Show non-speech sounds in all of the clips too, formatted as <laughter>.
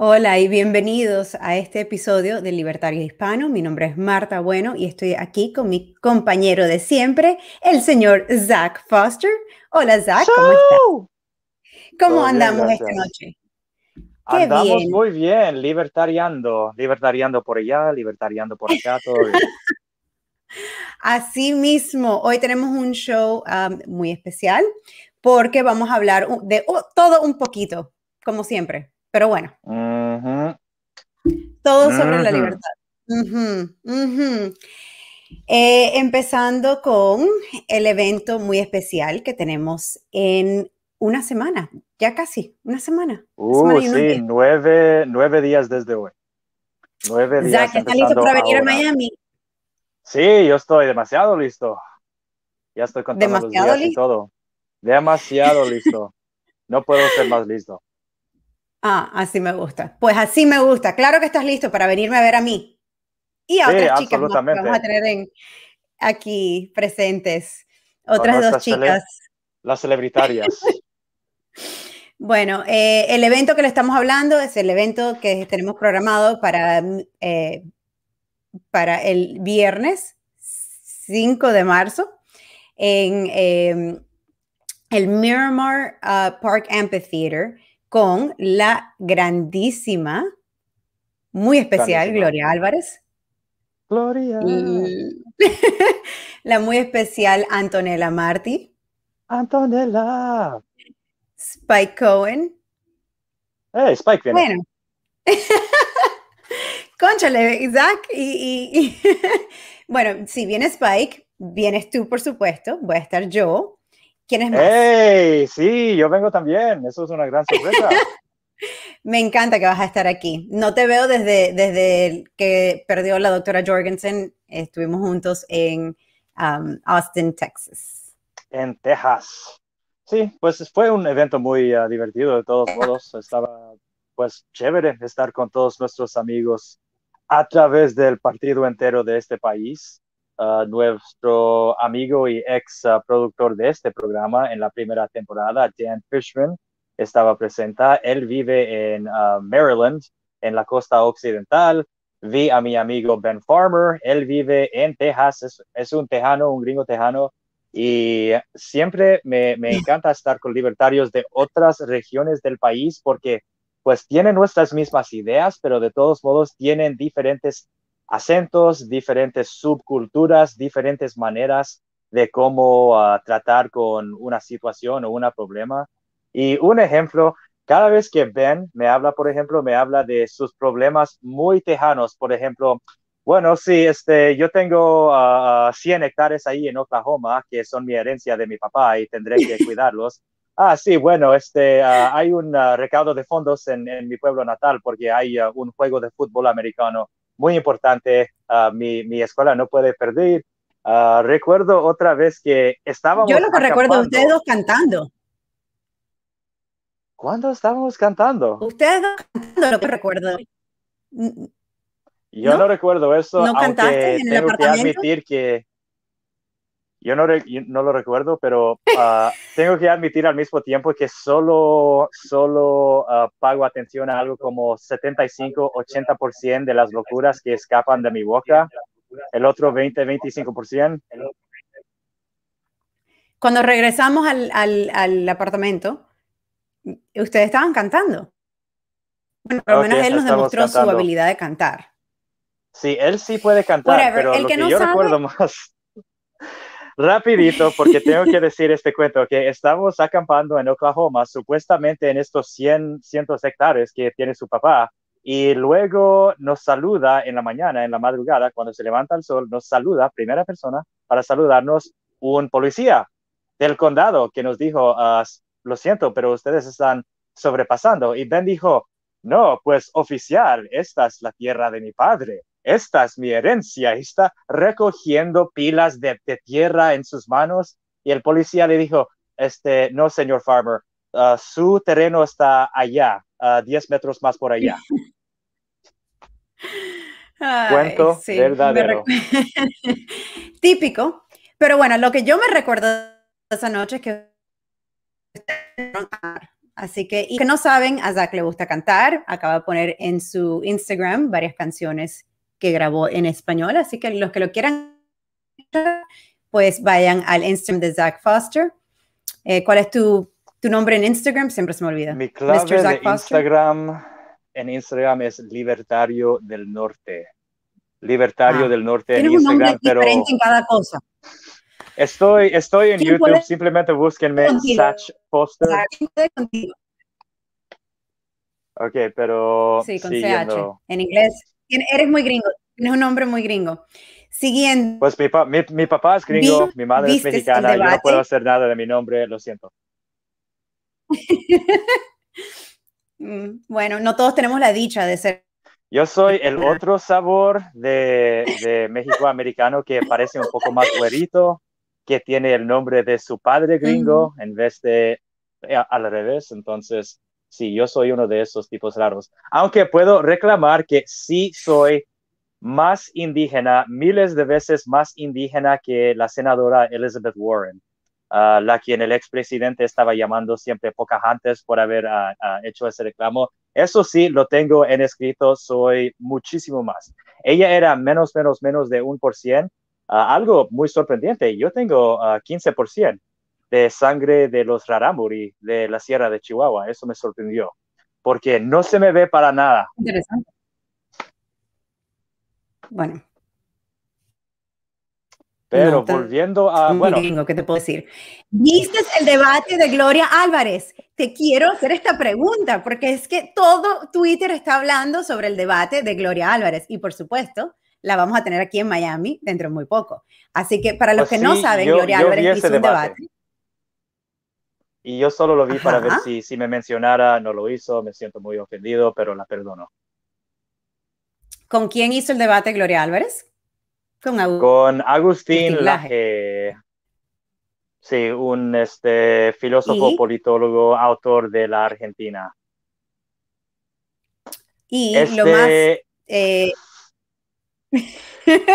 Hola y bienvenidos a este episodio de Libertario Hispano. Mi nombre es Marta Bueno y estoy aquí con mi compañero de siempre, el señor Zach Foster. Hola Zach, ¿cómo estás? ¿Cómo andamos esta noche? Qué andamos muy bien, libertariando, libertariando por allá, libertariando por acá, todo bien. <laughs> Así mismo, hoy tenemos un show um, muy especial porque vamos a hablar de todo un poquito, como siempre. Pero bueno. Todo sobre la libertad. Eh, empezando con el evento muy especial que tenemos en una semana, ya casi, una semana. Uh, sí, nueve, días desde hoy. Nueve días. ¿está listo para venir a Miami? Sí, yo estoy demasiado listo. Ya estoy contando los días y todo. Demasiado <laughs> listo. No puedo ser más listo. Ah, así me gusta. Pues así me gusta. Claro que estás listo para venirme a ver a mí. Y a otras chicas que vamos a tener aquí presentes. Otras dos chicas. las celebritarias. <laughs> bueno, eh, el evento que le estamos hablando es el evento que tenemos programado para, eh, para el viernes 5 de marzo en em, el Miramar uh, Park Amphitheater con la grandísima, muy especial Gloria Álvarez. Gloria. <laughs> la muy especial Antonella Marti. Antonella. Spike Cohen. Hey, Spike viene. Bueno. <laughs> Conchale, Isaac. Y, <laughs> bueno, si viene Spike, vienes tú, por supuesto. Voy a estar yo. ¿Quién es. Sí, yo vengo también. Eso es una gran sorpresa. <laughs> Me encanta que vas a estar aquí. No te veo desde, desde que perdió la doctora Jorgensen. Estuvimos juntos en um, Austin, Texas. En Texas. Sí, pues fue un evento muy uh, divertido de todos modos. Estaba pues chévere estar con todos nuestros amigos a través del partido entero de este país. Nuestro amigo y ex uh, productor de este programa en la primera temporada, Dan Fishman, estaba presente. Él vive en uh, Maryland, en la costa occidental. Vi a mi amigo Ben Farmer, él vive en Texas, es, un tejano, un gringo tejano, y siempre me, me encanta estar con libertarios de otras regiones del país porque pues tienen nuestras mismas ideas, pero de todos modos tienen diferentes acentos, diferentes subculturas, diferentes maneras de cómo ah, tratar con una situación o un problema. Y un ejemplo, cada vez que Ben me habla, por ejemplo, me habla de sus problemas muy tejanos, por ejemplo, bueno, sí, este, yo tengo 100 ah, hectáreas ahí en Oklahoma, que son mi herencia de mi papá y tendré que <laughs> cuidarlos. Ah, sí, bueno, este, ah, hay un recaudo de fondos en, en, mi pueblo natal porque hay un juego de fútbol americano muy importante. Uh, mi, mi, escuela no puede perder. Uh, recuerdo otra vez que estábamos. Yo lo que recuerdo de ustedes dos cantando. ¿Cuándo estábamos cantando? Ustedes dos cantando, lo que recuerdo. Yo no, recuerdo eso. ¿No cantaste en el tengo que admitir que yo no, no lo recuerdo, pero ah, <laughs> tengo que admitir al mismo tiempo que solo, solo uh, pago atención a algo como 75-80% de las locuras que escapan de mi boca. El otro 20-25%. Cuando regresamos al, al, al, apartamento, ustedes estaban cantando. Bueno, por lo menos él nos demostró su habilidad de cantar. Sí, él sí puede cantar, pero lo que, yo recuerdo <laughs> más rapidito, <laughs> porque tengo que decir este cuento, que estamos acampando en Oklahoma, supuestamente en estos 100, cientos hectáreas que tiene su papá, y luego nos saluda en la mañana, en la madrugada, cuando se levanta el sol, nos saluda, primera persona, para saludarnos, un policía del condado que nos dijo, ah, lo siento, pero ustedes están sobrepasando. Y Ben dijo, no, pues oficial, esta es la tierra de mi padre esta es mi herencia, está recogiendo pilas de, tierra en sus manos. Y el policía le dijo, este, no, señor Farmer, uh, su terreno está allá, a 10 metros más por allá. <laughs> Cuento verdadero. <laughs> Típico. Pero bueno, lo que yo me recuerdo esa noche es que Así que, y que no saben, a Zach le gusta cantar, acaba de poner en su Instagram varias canciones que grabó en español, así que los que lo quieran, pues vayan al Instagram de Zach Foster. Eh, ¿Cuál es tu, tu, nombre en Instagram? Siempre se me olvida. Mi clave de Instagram en Instagram es Libertario del Norte. Libertario ah, del Norte en Instagram, un pero diferente en cada cosa. Estoy, estoy en YouTube, simplemente búsquenme Satch Foster. Ok, pero. Sí, con CH. En inglés. Eres muy gringo. Tienes un nombre muy gringo. Siguiendo. Pues mi, mi, papá es gringo, mi madre es mexicana. Yo no puedo hacer nada de mi nombre, lo siento. <laughs> Mm, bueno, no todos tenemos la dicha de ser. Yo soy el otro sabor de, de México americano que parece un poco más güerito, que tiene el nombre de su padre gringo en vez de eh, al revés. Entonces, sí, yo soy uno de esos tipos raros. Aunque puedo reclamar que sí soy más indígena, miles de veces más indígena que la senadora Elizabeth Warren, uh, la quien el expresidente estaba llamando siempre Pocahontas por haber uh, uh, hecho ese reclamo. Eso sí, lo tengo en escrito, soy muchísimo más. Ella era menos, menos, menos de un por cien, Ah, algo muy sorprendente, yo tengo 15% ah, de sangre de los rarámuri de la Sierra de Chihuahua, eso me sorprendió, porque no se me ve para nada. Interesante. Bueno. Pero volviendo a... Bueno, ¿qué te puedo decir? ¿Viste el debate de Gloria Álvarez? Te quiero hacer esta pregunta, porque es que todo Twitter está hablando sobre el debate de Gloria Álvarez. Y por supuesto, la vamos a tener aquí en Miami dentro de muy poco. Así que para los pues que no saben, Gloria Álvarez hizo un debate. Y yo solo lo vi para ver si, si me mencionara, no lo hizo, me siento muy ofendido, pero la perdono. ¿Con quién hizo el debate Gloria Álvarez? Con, Agustín Laje. Sí, un este, filósofo, politólogo, autor de la Argentina. Y lo más este eh,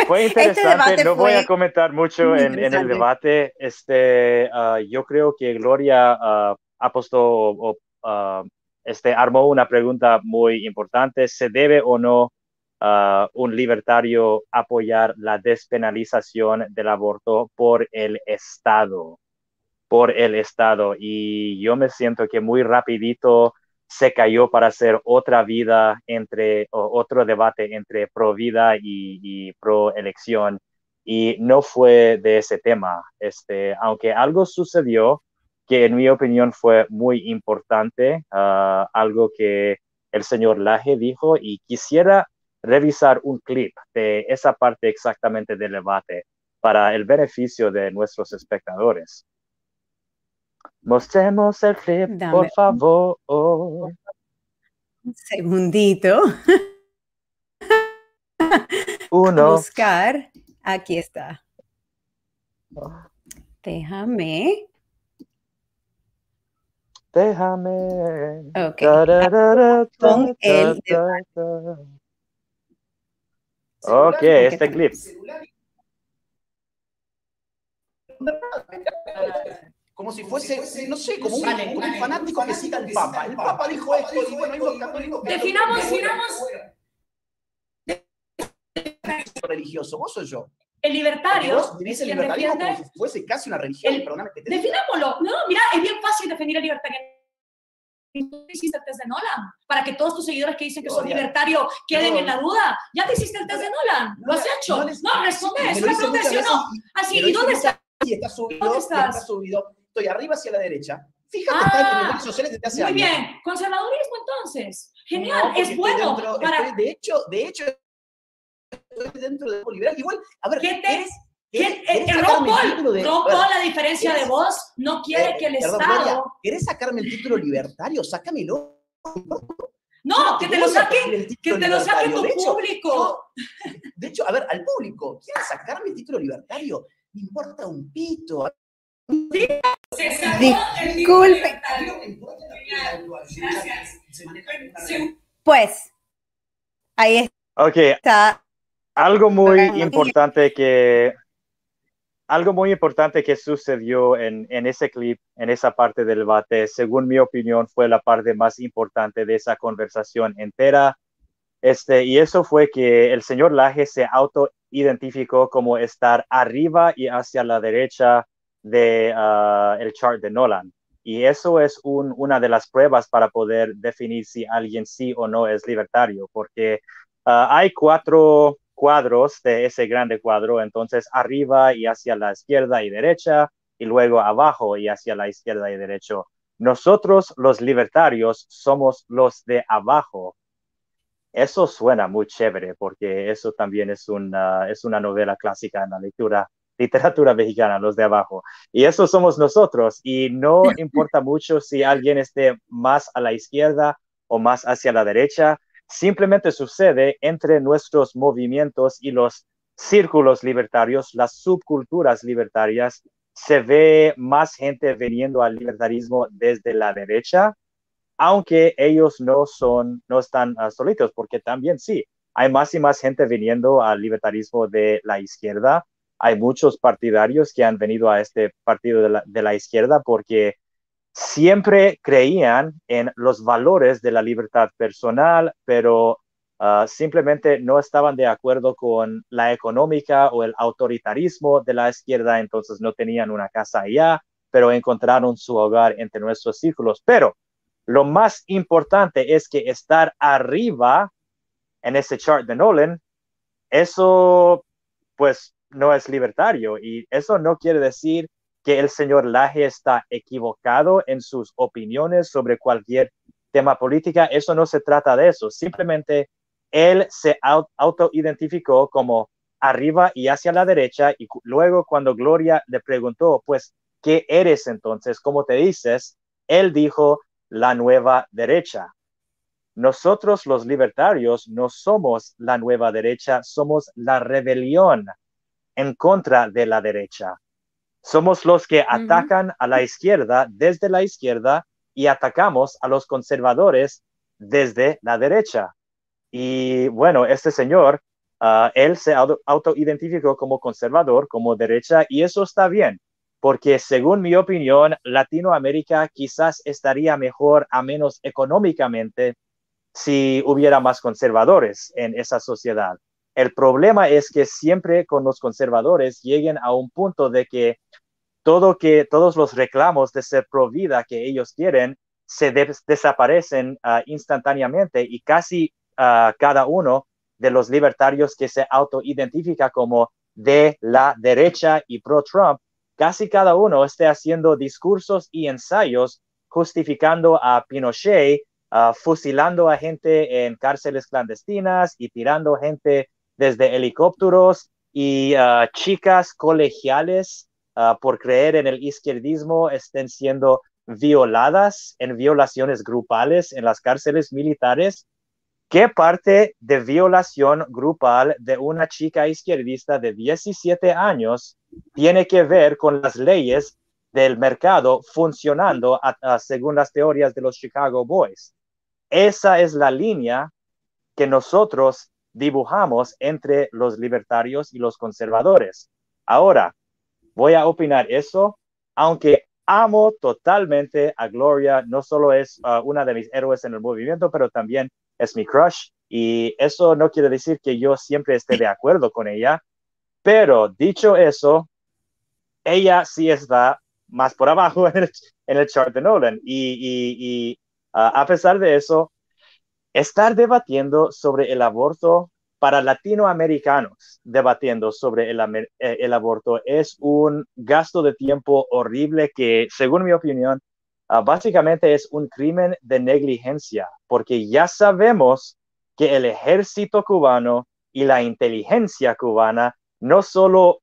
fue <laughs> este interesante, no voy a comentar mucho en, el debate. Este, ah, yo creo que Gloria uh, apostó o ah, este, armó una pregunta muy importante. ¿Se debe o no un libertario apoyar la despenalización del aborto por el Estado? Por el Estado. Y yo me siento que muy rapidito se cayó para hacer otra vida entre, otro debate entre pro vida y, pro elección. Y no fue de ese tema. Este, aunque algo sucedió que en mi opinión fue muy importante, ah, algo que el señor Laje dijo y quisiera revisar un clip de esa parte exactamente del debate para el beneficio de nuestros espectadores. Mostremos el clip, por favor. Un segundito. <laughs> Uno. buscar. Aquí está. Déjame. Déjame. Ok. Con el. Ok, este clip como si fuese, no sé, como un, fanático que siga al Papa. El Papa dijo esto y bueno, los católicos... Definamos, definamos... religioso, vos o yo. El libertario. Vos el libertarismo como si fuese casi una religión, el, Definámoslo. No, mira, es bien fácil definir el libertarianismo hiciste el test de Nolan? Para que todos tus seguidores que dicen que son libertario queden en la duda. ¿Ya te hiciste el test de Nolan? ¿Lo has hecho? No, responde, es una pregunta, ¿sí o no? Así, ¿y dónde está? Y está subido, está subido estoy arriba hacia la derecha. Fíjate, ah, está en las redes sociales desde hace muy años. Muy bien, conservadurismo entonces. Genial, es bueno. para... de hecho, de hecho, estoy dentro de liberal. Igual, a ver, ¿qué te, ¿Qué, eh, Ron Paul, de, Ron Paul, la diferencia de vos, no quiere eh, que el perdón, Estado... ¿Querés sacarme el título libertario? Sácamelo. No, que te lo saque, que te lo saque tu público. de hecho, a ver, al público, ¿quieres sacarme el título libertario? Me importa un pito. Disculpe. Pues, ahí está. Ok. Algo muy importante que algo muy importante que sucedió en, en, ese clip, en esa parte del debate, según mi opinión, fue la parte más importante de esa conversación entera. Este, y eso fue que el señor Laje se autoidentificó como estar arriba y hacia la derecha de uh, el chart de Nolan. Y eso es un, una de las pruebas para poder definir si alguien sí o no es libertario, porque uh, hay cuatro cuadros de ese grande cuadro, entonces arriba y hacia la izquierda y derecha, y luego abajo y hacia la izquierda y derecha. Nosotros los libertarios somos los de abajo. Eso suena muy chévere porque eso también es una, es una novela clásica en la lectura, <laughs> literatura mexicana, los de abajo. Y eso somos nosotros y no <laughs> importa mucho si alguien esté más a la izquierda o más hacia la derecha, simplemente sucede entre nuestros movimientos y los círculos libertarios, las subculturas libertarias, se ve más gente viniendo al libertarismo desde la derecha, aunque ellos no son, no están uh, solitos, porque también sí, hay más y más gente viniendo al libertarismo de la izquierda. Hay muchos partidarios que han venido a este partido de la, de la izquierda porque siempre creían en los valores de la libertad personal, pero uh, simplemente no estaban de acuerdo con la económica o el autoritarismo de la izquierda, entonces no tenían una casa allá, pero encontraron su hogar entre nuestros círculos. Pero lo más importante es que estar arriba en ese chart de Nolan, eso pues no es libertario y eso no quiere decir que el señor Laje está equivocado en sus opiniones sobre cualquier tema política. Eso no se trata de eso. Simplemente él se autoidentificó como arriba y hacia la derecha y luego cuando Gloria le preguntó, pues, ¿qué eres entonces? ¿Cómo te dices? Él dijo, la nueva derecha. Nosotros los libertarios no somos la nueva derecha, somos la rebelión en contra de la derecha. Somos los que atacan a la izquierda desde la izquierda y atacamos a los conservadores desde la derecha. Y bueno, este señor, uh, él se autoidentificó como conservador, como derecha, y eso está bien, porque según mi opinión, Latinoamérica quizás estaría mejor, a menos económicamente, si hubiera más conservadores en esa sociedad. El problema es que siempre con los conservadores lleguen a un punto de que todo que todos los reclamos de ser pro vida que ellos quieren se desaparecen uh, instantáneamente y casi uh, cada uno de los libertarios que se autoidentifica como de la derecha y pro Trump, casi cada uno esté haciendo discursos y ensayos justificando a Pinochet, uh, fusilando a gente en cárceles clandestinas y tirando gente desde helicópteros y chicas colegiales Ah, por creer en el izquierdismo estén siendo violadas en violaciones grupales en las cárceles militares. ¿Qué parte de violación grupal de una chica izquierdista de 17 años tiene que ver con las leyes del mercado funcionando según las teorías de los Chicago Boys? Esa es la línea que nosotros dibujamos entre los libertarios y los conservadores. Ahora, voy a opinar eso, aunque amo totalmente a Gloria, no solo es uh, una de mis héroes en el movimiento, pero también es mi crush. Y eso no quiere decir que yo siempre esté de acuerdo con ella, pero dicho eso, ella sí está más por abajo <laughs> en el, chart de Nolan. Y, uh, a pesar de eso, estar debatiendo sobre el aborto para latinoamericanos. Debatiendo sobre eh, el, aborto es un gasto de tiempo horrible que, según mi opinión, ah, básicamente es un crimen de negligencia, porque ya sabemos que el ejército cubano y la inteligencia cubana no solo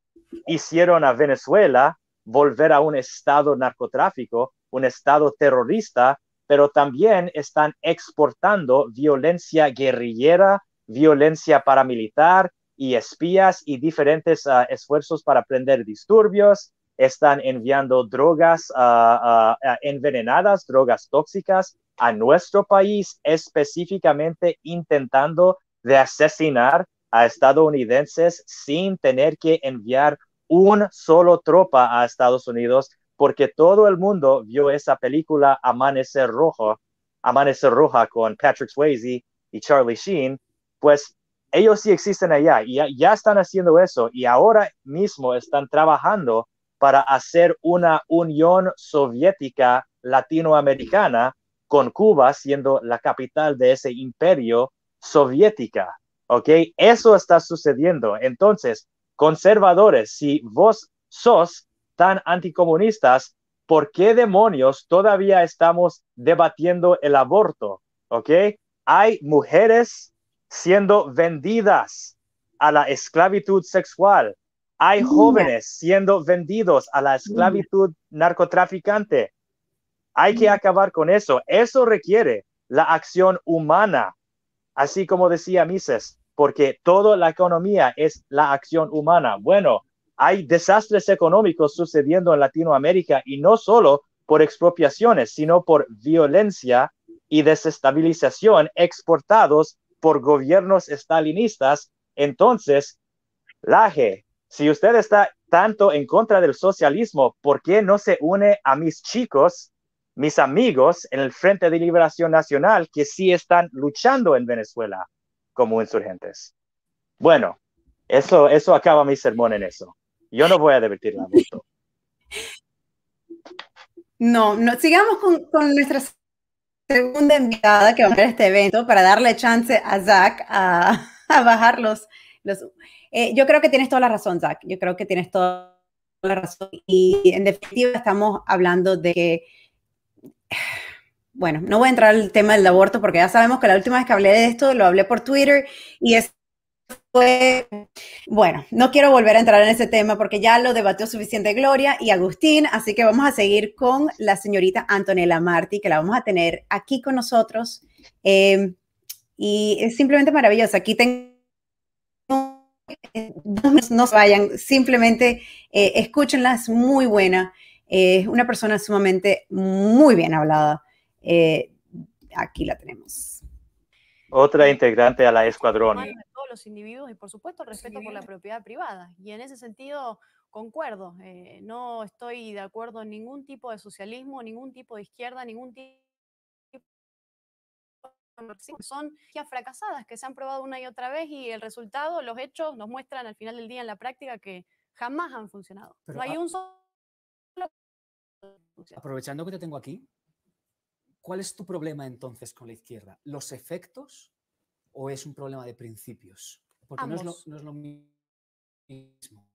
hicieron a Venezuela volver a un estado narcotráfico, un estado terrorista, pero también están exportando violencia guerrillera violencia paramilitar y espías y diferentes ah, esfuerzos para prender disturbios. Están enviando drogas ah, ah, envenenadas, drogas tóxicas a nuestro país, específicamente intentando de asesinar a estadounidenses sin tener que enviar un solo tropa a Estados Unidos porque todo el mundo vio esa película Amanecer Rojo, Amanecer Roja con Patrick Swayze y Charlie Sheen, pues ellos sí existen allá y ya, están haciendo eso y ahora mismo están trabajando para hacer una unión soviética latinoamericana con Cuba siendo la capital de ese imperio soviética. ¿Ok? Eso está sucediendo. Entonces, conservadores, si vos sos tan anticomunistas, ¿por qué demonios todavía estamos debatiendo el aborto? ¿Ok? Hay mujeres siendo vendidas a la esclavitud sexual. Hay jóvenes siendo vendidos a la esclavitud narcotraficante. Hay que acabar con eso. Eso requiere la acción humana, así como decía Mises, porque toda la economía es la acción humana. Bueno, hay desastres económicos sucediendo en Latinoamérica y no solo por expropiaciones, sino por violencia y desestabilización exportados por gobiernos estalinistas. Entonces, Laje, si usted está tanto en contra del socialismo, ¿por qué no se une a mis chicos, mis amigos en el Frente de Liberación Nacional que sí están luchando en Venezuela como insurgentes? Bueno, eso, eso acaba mi sermón en eso. Yo no voy a divertir la No, no, sigamos con, con nuestra segunda invitada que va a ver este evento para darle chance a Zach a, <laughs> a bajar los... los eh, yo creo que tienes toda la razón, Zach. Yo creo que tienes toda la razón. Y en definitiva estamos hablando de que... <sighs> Bueno, no voy a entrar al tema del aborto porque ya sabemos que la última vez que hablé de esto lo hablé por Twitter y es fue, bueno, no quiero volver a entrar en ese tema porque ya lo debatió suficiente Gloria y Agustín, así que vamos a seguir con la señorita Antonella Martí, que la vamos a tener aquí con nosotros. Eh, y es simplemente maravillosa. Aquí tengo, no se vayan, simplemente eh, escúchenla, es muy buena. Es una persona sumamente muy bien hablada. Eh, aquí la tenemos. Otra integrante a la escuadrón los individuos y por supuesto respeto por la propiedad privada. Y en ese sentido concuerdo, eh, no estoy de acuerdo en ningún tipo de socialismo, ningún tipo de izquierda, ningún tipo son ya fracasadas que se han probado una y otra vez y el resultado, los hechos nos muestran al final del día en la práctica que jamás han funcionado. no hay un solo... Aprovechando que te tengo aquí, ¿cuál es tu problema entonces con la izquierda? ¿Los efectos o es un problema de principios? Porque no es, lo, no es, lo, mismo.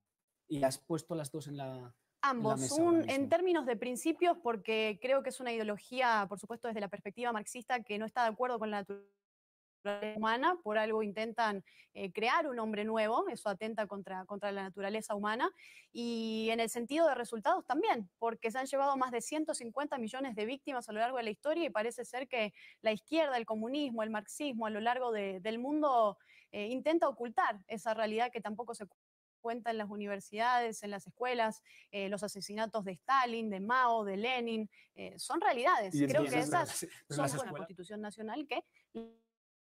Y has puesto las dos en la... Ambos, un, en términos de principios, porque creo que es una ideología, por supuesto, desde la perspectiva marxista, que no está de acuerdo con la naturaleza humana, por algo intentan eh, crear un hombre nuevo, eso atenta contra, contra la naturaleza humana, y en el sentido de resultados también, porque se han llevado más de 150 millones de víctimas a lo largo de la historia y parece ser que la izquierda, el comunismo, el marxismo a lo largo del mundo eh, intenta ocultar esa realidad que tampoco se cuenta en las universidades, en las escuelas, eh, los asesinatos de Stalin, de Mao, de Lenin, son realidades. Creo que esas son una constitución nacional que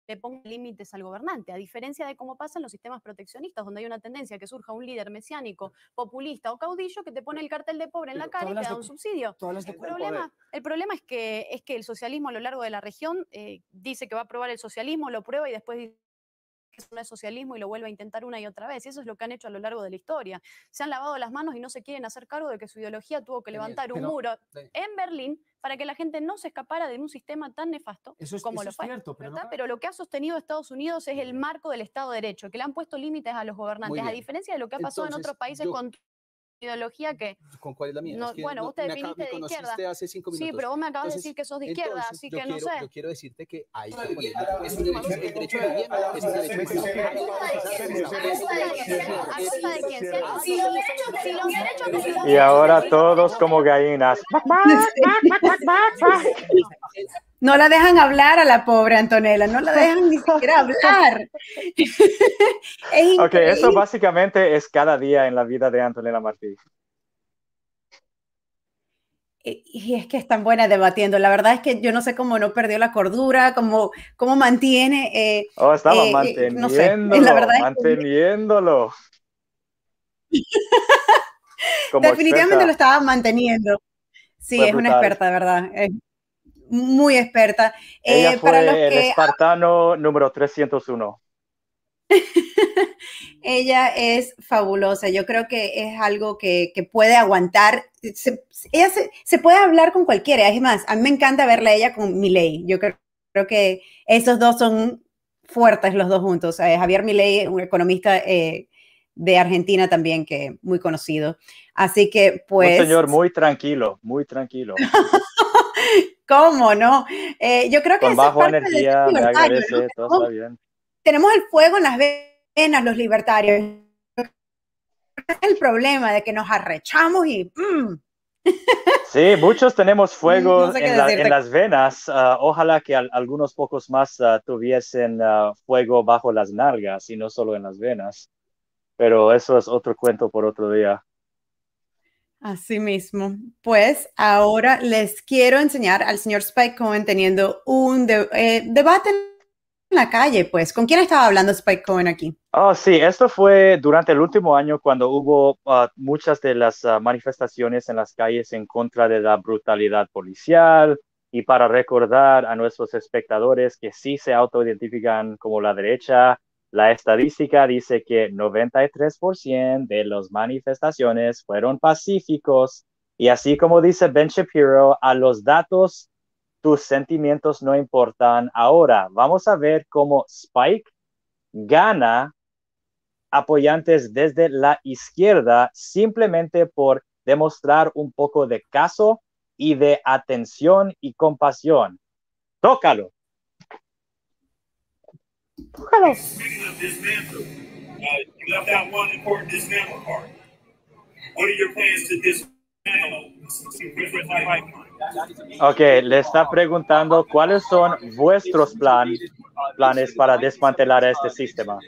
le ponga límites al gobernante, a diferencia de cómo pasa en los sistemas proteccionistas, donde hay una tendencia que surja un líder mesiánico, populista o caudillo que te pone el cartel de pobre en la cara y te da un subsidio. El problema, el problema es que, es que el socialismo a lo largo de la región eh, dice que va a aprobar el socialismo, lo prueba y después dice que eso no es socialismo y lo vuelve a intentar una y otra vez. Y eso es lo que han hecho a lo largo de la historia. Se han lavado las manos y no se quieren hacer cargo de que su ideología tuvo que levantar un muro en Berlín para que la gente no se escapara de un sistema tan nefasto como lo fue. Cierto, pero, lo que ha sostenido Estados Unidos es el marco del Estado de Derecho, que le han puesto límites a los gobernantes, a diferencia de lo que ha pasado en otros países con ideología que... ¿Con cuál es la mía? bueno, te definiste de izquierda. Hace cinco sí, pero vos me acabas de decir que sos de izquierda, así que no sé. Yo quiero decirte que hay que es un derecho, el derecho de vivienda es un derecho de Y ahora todos como gallinas. No la dejan hablar a la pobre Antonella, no la dejan ni siquiera <laughs> hablar. <laughs> ok, eso básicamente es cada día en la vida de Antonella Martí. Y es que es tan buena debatiendo. La verdad es que yo no sé cómo no perdió la cordura, cómo, cómo mantiene. Eh, oh, estaba eh, manteniéndolo, no sé, la verdad manteniéndolo. <laughs> Definitivamente lo estaba manteniendo. Sí, es una experta, ¿verdad? Es muy experta. Ella eh, fue para los el espartano número 301. <laughs> ella es fabulosa. Yo creo que es algo que, puede aguantar. Se, ella se, puede hablar con cualquiera. Es más, a mí me encanta verla a ella con Milei. Yo creo, que esos dos son fuertes los dos juntos. Eh, Javier Milei, un economista eh, de Argentina también, que muy conocido. Así que, pues... Un señor muy tranquilo, muy tranquilo. <laughs> ¿Cómo no? Eh, yo creo que... Con bajo energía, agradece, todo está bien tenemos el fuego en las venas, los libertarios. Es el problema de que nos arrechamos y... Mm. Sí, muchos tenemos <laughs> fuego en, las venas. Ah, ojalá que algunos pocos más ah, tuviesen ah, fuego bajo las nalgas y no solo en las venas. Pero eso es otro cuento por otro día. Así mismo. Pues ahora les quiero enseñar al señor Spike Cohen teniendo un eh, debate en la calle, pues. ¿Con quién estaba hablando Spike Cohen aquí? Oh, sí, esto fue durante el último año cuando hubo ah, muchas de las ah, manifestaciones en las calles en contra de la brutalidad policial y para recordar a nuestros espectadores que sí se autoidentifican como la derecha, la estadística dice que 93% de las manifestaciones fueron pacíficos y así como dice Ben Shapiro, a los datos tus sentimientos no importan ahora. Vamos a ver cómo Spike gana apoyantes desde la izquierda simplemente por demostrar un poco de caso y de atención y compasión. Tócalo. Tócalo. Ok, le está preguntando cuáles son vuestros plan, planes para desmantelar este sistema.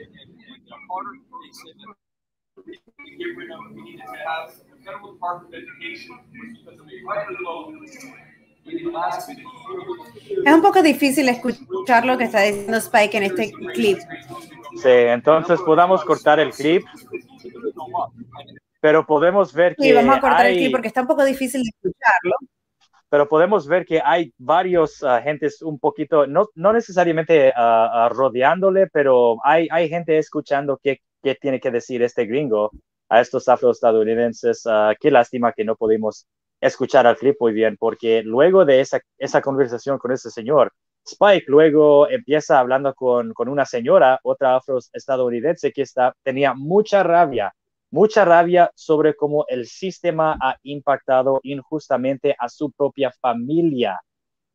Es un poco difícil escuchar lo que está diciendo Spike en este clip. Sí, entonces podamos cortar el clip pero podemos ver que. Sí, vamos a cortar aquí porque está un poco difícil de escucharlo. Pero podemos ver que hay varios uh, gentes un poquito, no, no necesariamente uh, rodeándole, pero hay, hay gente escuchando qué, qué tiene que decir este gringo a estos afroestadounidenses. Qué lástima que no pudimos escuchar al clip muy bien, porque luego de esa, esa conversación con ese señor, Spike luego empieza hablando con, con una señora, otra afroestadounidense que está, tenía mucha rabia mucha rabia sobre cómo el sistema ha impactado injustamente a su propia familia.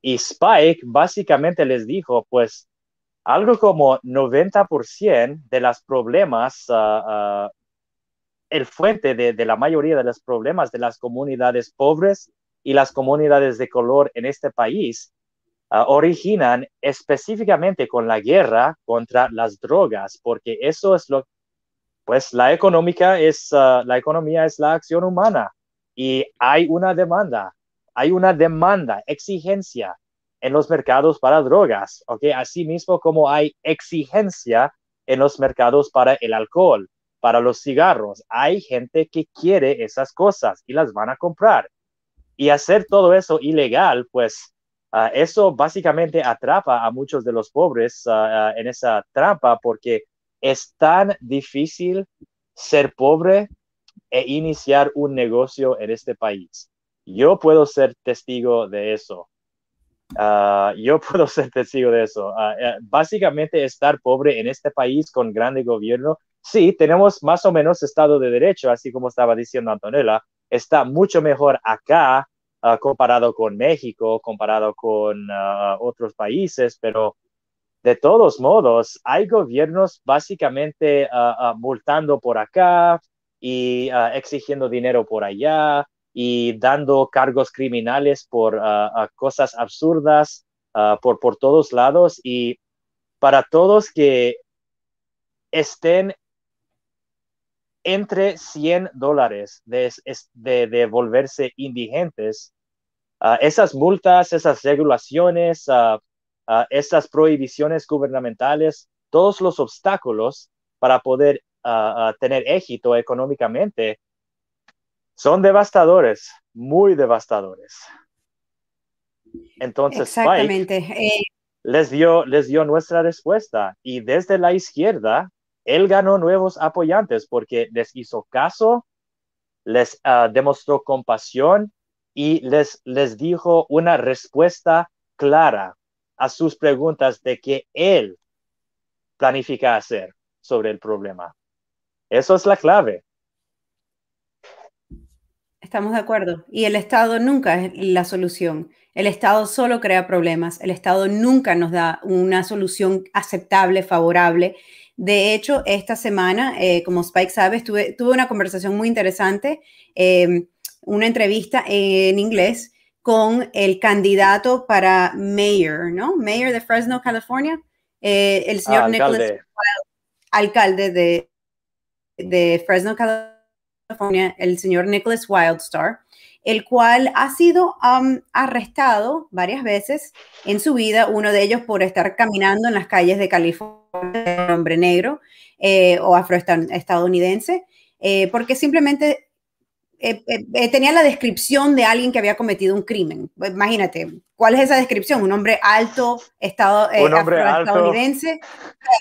Y Spike básicamente les dijo, pues, algo como 90% de los problemas, ah, ah, el fuente de, la mayoría de los problemas de las comunidades pobres y las comunidades de color en este país ah, originan específicamente con la guerra contra las drogas, porque eso es lo, pues la económica es, ah, la economía es la acción humana y hay una demanda, hay una demanda, exigencia en los mercados para drogas, ¿ok? Así mismo como hay exigencia en los mercados para el alcohol, para los cigarros. Hay gente que quiere esas cosas y las van a comprar. Y hacer todo eso ilegal, pues ah, eso básicamente atrapa a muchos de los pobres ah, en esa trampa porque es tan difícil ser pobre e iniciar un negocio en este país. Yo puedo ser testigo de eso. Ah, yo <laughs> puedo ser testigo de eso. Eh, básicamente estar pobre en este país con grande gobierno, sí, tenemos más o menos estado de derecho, así como estaba diciendo Antonella, está mucho mejor acá ah, comparado con México, comparado con otros países, pero de todos modos, hay gobiernos básicamente ah, ah, multando por acá y ah, exigiendo dinero por allá y dando cargos criminales por cosas absurdas por, por todos lados. Y para todos que estén entre 100 dólares de, de, volverse indigentes, esas multas, esas regulaciones, esas prohibiciones gubernamentales, todos los obstáculos para poder tener éxito económicamente, son devastadores, muy devastadores. Entonces, Exactamente. Eh, les, dio, les dio nuestra respuesta y desde la izquierda, él ganó nuevos apoyantes porque les hizo caso, les ah, demostró compasión y les, les dijo una respuesta clara a sus preguntas de que él planifica hacer sobre el problema. Eso es la clave. Estamos de acuerdo. Y el Estado nunca es la solución. El Estado solo crea problemas. El Estado nunca nos da una solución aceptable, favorable. De hecho, esta semana, eh, como Spike sabe, tuve, una conversación muy interesante, em, una entrevista en inglés con el candidato para mayor, ¿no? Mayor de Fresno, California, eh, el señor ah, Nicholas alcalde de, de Fresno, California, el señor Nicholas Wildstar, el cual ha sido um, arrestado varias veces en su vida, uno de ellos por estar caminando en las calles de California, hombre negro eh, o afroestadounidense, eh, porque simplemente eh, tenía la descripción de alguien que había cometido un crimen. Imagínate, ¿cuál es esa descripción? Un hombre alto, estado, un hombre estadounidense.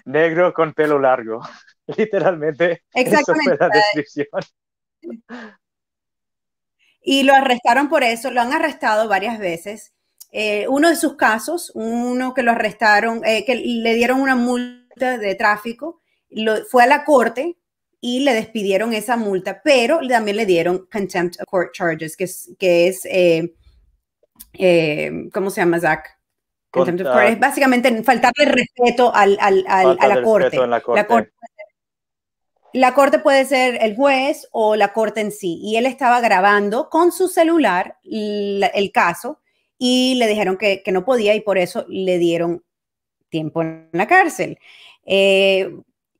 negro con pelo largo. <laughs> Literalmente, Exactamente. esa fue la descripción. Y lo arrestaron por eso, lo han arrestado varias veces. Eh, uno de sus casos, uno que lo arrestaron, eh, que le dieron una multa de tráfico, lo, fue a la corte y le despidieron esa multa, pero también le dieron contempt of court charges, que es, que es eh, ¿cómo se llama, Zach? Contempt of court es básicamente faltarle respeto al, al, a la corte. La corte la corte puede ser el juez o la corte en sí. Y él estaba grabando con su celular el caso y le dijeron que, no podía y por eso le dieron tiempo en la cárcel. Eh,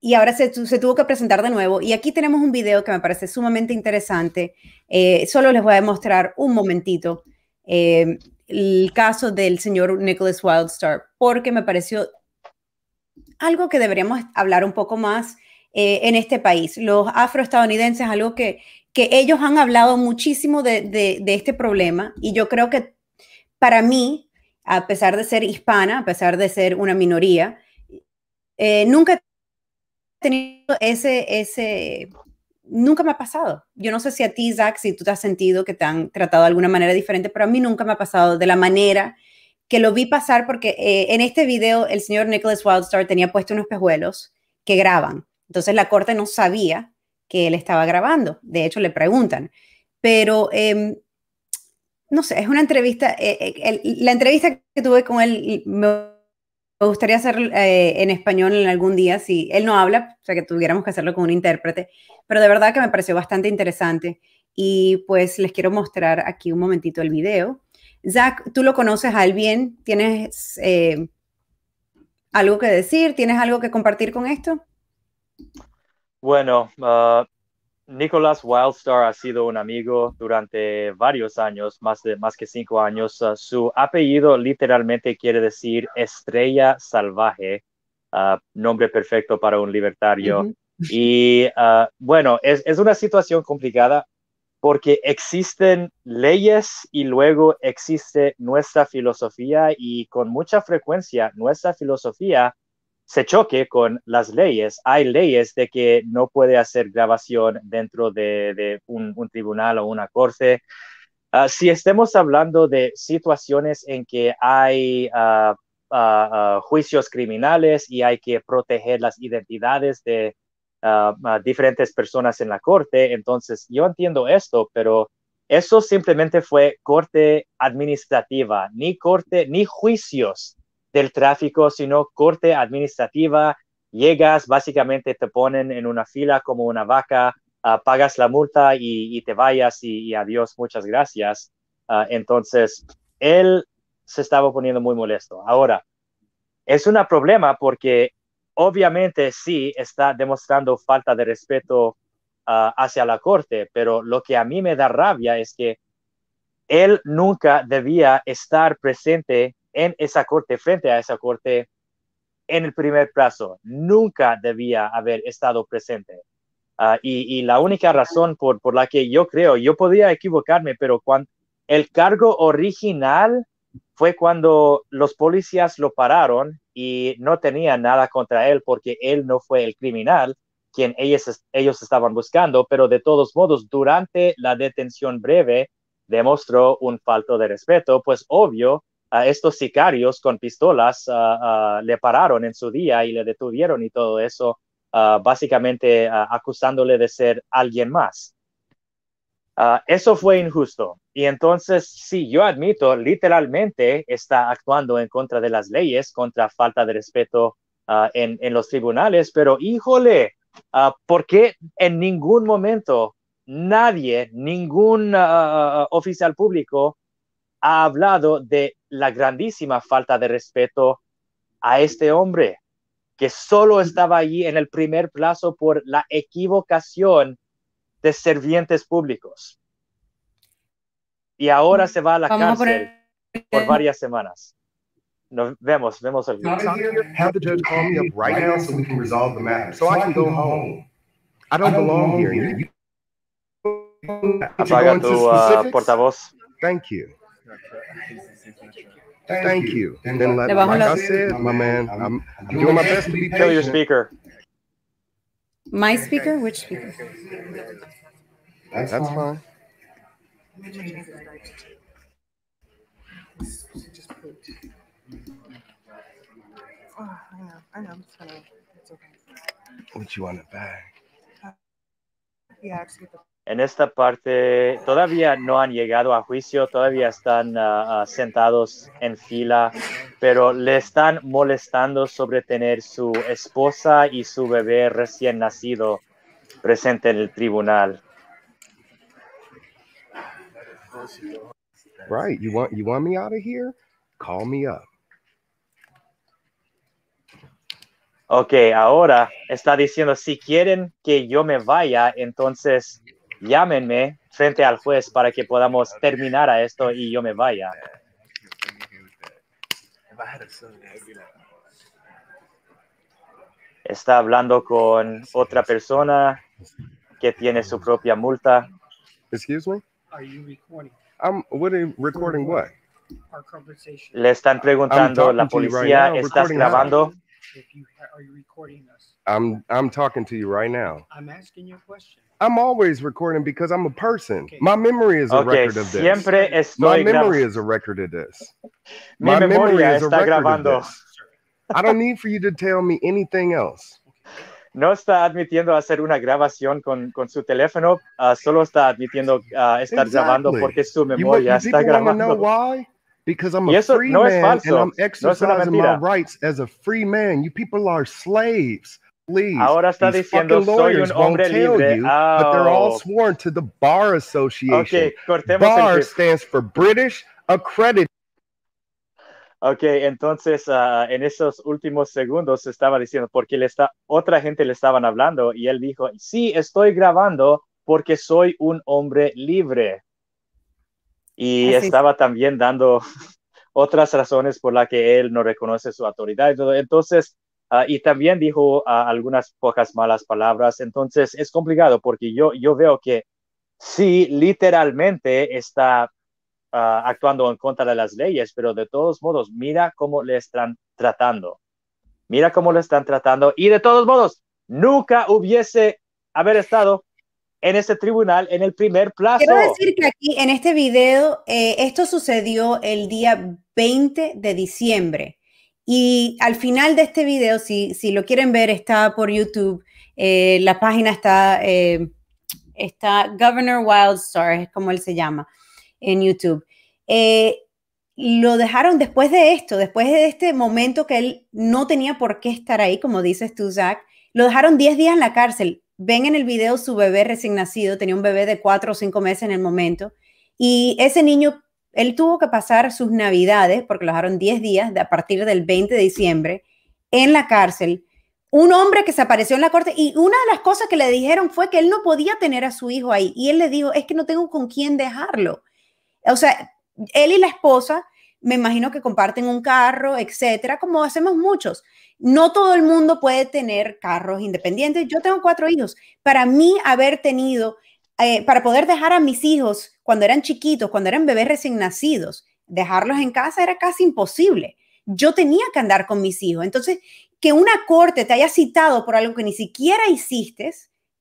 y ahora se, tuvo que presentar de nuevo. Y aquí tenemos un video que me parece sumamente interesante. Eh, solo les voy a mostrar un momentito eh, el caso del señor Nicholas Wildstar, porque me pareció algo que deberíamos hablar un poco más eh, en este país. Los afroestadounidenses, algo que, que ellos han hablado muchísimo de, de, este problema y yo creo que para mí, a pesar de ser hispana, a pesar de ser una minoría, eh, nunca he tenido ese, ese, nunca me ha pasado. Yo no sé si a ti, Zach, si tú te has sentido que te han tratado de alguna manera diferente, pero a mí nunca me ha pasado de la manera que lo vi pasar porque eh, en este video el señor Nicholas Wildstar tenía puesto unos pejuelos que graban. Entonces la corte no sabía que él estaba grabando. De hecho, le preguntan. Pero, em, no sé, es una entrevista, eh, eh, la entrevista que tuve con él, me gustaría hacer eh, en español en algún día, si él no habla, o sea, que tuviéramos que hacerlo con un intérprete, pero de verdad que me pareció bastante interesante. Y pues les quiero mostrar aquí un momentito el video. Zach, tú lo conoces a él bien, ¿tienes algo que decir? ¿Tienes algo que compartir con esto? Bueno, uh, Nicholas Wildstar ha sido un amigo durante varios años, más, de, más que cinco años. Uh, su apellido literalmente quiere decir estrella salvaje, uh, nombre perfecto para un libertario. Y bueno, es, es, una situación complicada porque existen leyes y luego existe nuestra filosofía y con mucha frecuencia nuestra filosofía se choque con las leyes. Hay leyes de que no puede hacer grabación dentro de, un, tribunal o una corte. Ah, si estemos hablando de situaciones en que hay ah, ah, juicios criminales y hay que proteger las identidades de diferentes personas en la corte, entonces yo entiendo esto, pero eso simplemente fue corte administrativa, ni corte, ni juicios del tráfico, sino corte administrativa. Llegas, básicamente te ponen en una fila como una vaca, ah, pagas la multa y, te vayas y, adiós, muchas gracias. Ah, entonces, él se estaba poniendo muy molesto. Ahora, es un problema porque obviamente sí está demostrando falta de respeto ah, hacia la corte, pero lo que a mí me da rabia es que él nunca debía estar presente en esa corte, frente a esa corte, en el primer plazo. Nunca debía haber estado presente. Ah, y, la única razón por, por la que yo creo, yo podría equivocarme, pero cuando el cargo original fue cuando los policías lo pararon y no tenían nada contra él porque él no fue el criminal quien ellos, ellos estaban buscando, pero de todos modos, durante la detención breve, demostró un falto de respeto, pues obvio, a estos sicarios con pistolas ah, ah, le pararon en su día y le detuvieron y todo eso, ah, básicamente acusándole de ser alguien más. eso fue injusto. Y entonces, sí, yo admito, literalmente está actuando en contra de las leyes, contra falta de respeto en, en, los tribunales, pero híjole, porque en ningún momento nadie, ningún oficial público ha hablado de la grandísima falta de respeto a este hombre, que solo estaba allí en el primer plazo por la equivocación de servientes públicos. Y ahora se va a la cárcel por varias semanas. Nos vemos, vemos el video. Have the judge call me up right now so we can resolve the matter. So I can go home. I don't belong here. Apaga tu uh, portavoz. Thank you. Thank you. And then let, like I said, my man, I'm, I'm doing my best to be Kill your speaker. My speaker? Which speaker? That's, That's fine. Oh, I know. I know. It's funny. It's okay. What you want to bag? Uh, yeah, I just get the en esta parte todavía no han llegado a juicio, todavía están ah, sentados en fila, pero le están molestando sobre tener su esposa y su bebé recién nacido presente en el tribunal. Right, you want you want me out of here? Call me up. Ok, ahora está diciendo si quieren que yo me vaya, entonces llámenme frente al juez para que podamos terminar a esto y yo me vaya. Está hablando con otra persona que tiene su propia multa. Excuse me? I'm what recording what? Le están preguntando, la policía, right ¿estás grabando? I'm I'm talking to you right now. I'm asking you a question. I'm always recording because I'm a person. Okay. My memory is a okay, record of this. Siempre estoy My memory is a record of this. Mi My memory is a record grabando. of this. I don't need for you to tell me anything else. No está admitiendo hacer una grabación con, con su teléfono, uh, solo está admitiendo uh, estar exactly. grabando porque su memoria you, you está grabando. Know why? Because I'm a free no man and I'm exercising no my rights as a free man. You people are slaves. Please, Ahora está diciendo soy un hombre libre. You, oh. But they're all sworn to the Bar Association. Okay, cortemos Bar stands for British Accredited. Ok, entonces uh, en esos últimos segundos estaba diciendo, porque le está, otra gente le estaban hablando y él dijo, sí, estoy grabando porque soy un hombre libre. Y Así estaba también dando <laughs> otras razones por las que él no reconoce su autoridad. Entonces, Ah, y también dijo ah, algunas pocas malas palabras. Entonces es complicado porque yo, yo veo que sí, literalmente está ah, actuando en contra de las leyes, pero de todos modos, mira cómo le están tratando. Mira cómo le están tratando. Y de todos modos, nunca hubiese haber estado en ese tribunal en el primer plazo. Quiero decir que aquí en este video, eh, esto sucedió el día 20 de diciembre. Y al final de este video, si, si lo quieren ver, está por YouTube. Eh, la página está, eh, está Governor Wildstar, es como él se llama, en YouTube. Eh, lo dejaron después de esto, después de este momento que él no tenía por qué estar ahí, como dices tú, Zach, lo dejaron 10 días en la cárcel. Ven en el video su bebé recién nacido, tenía un bebé de 4 o 5 meses en el momento, y ese niño él tuvo que pasar sus navidades, porque lo dejaron 10 días a partir del 20 de diciembre, en la cárcel. Un hombre que se apareció en la corte y una de las cosas que le dijeron fue que él no podía tener a su hijo ahí. Y él le dijo, es que no tengo con quién dejarlo. O sea, él y la esposa me imagino que comparten un carro, etcétera, como hacemos muchos. No todo el mundo puede tener carros independientes. Yo tengo cuatro hijos. Para mí, haber tenido, eh, para poder dejar a mis hijos cuando eran chiquitos, cuando eran bebés recién nacidos, dejarlos en casa era casi imposible. Yo tenía que andar con mis hijos. Entonces, que una corte te haya citado por algo que ni siquiera hiciste,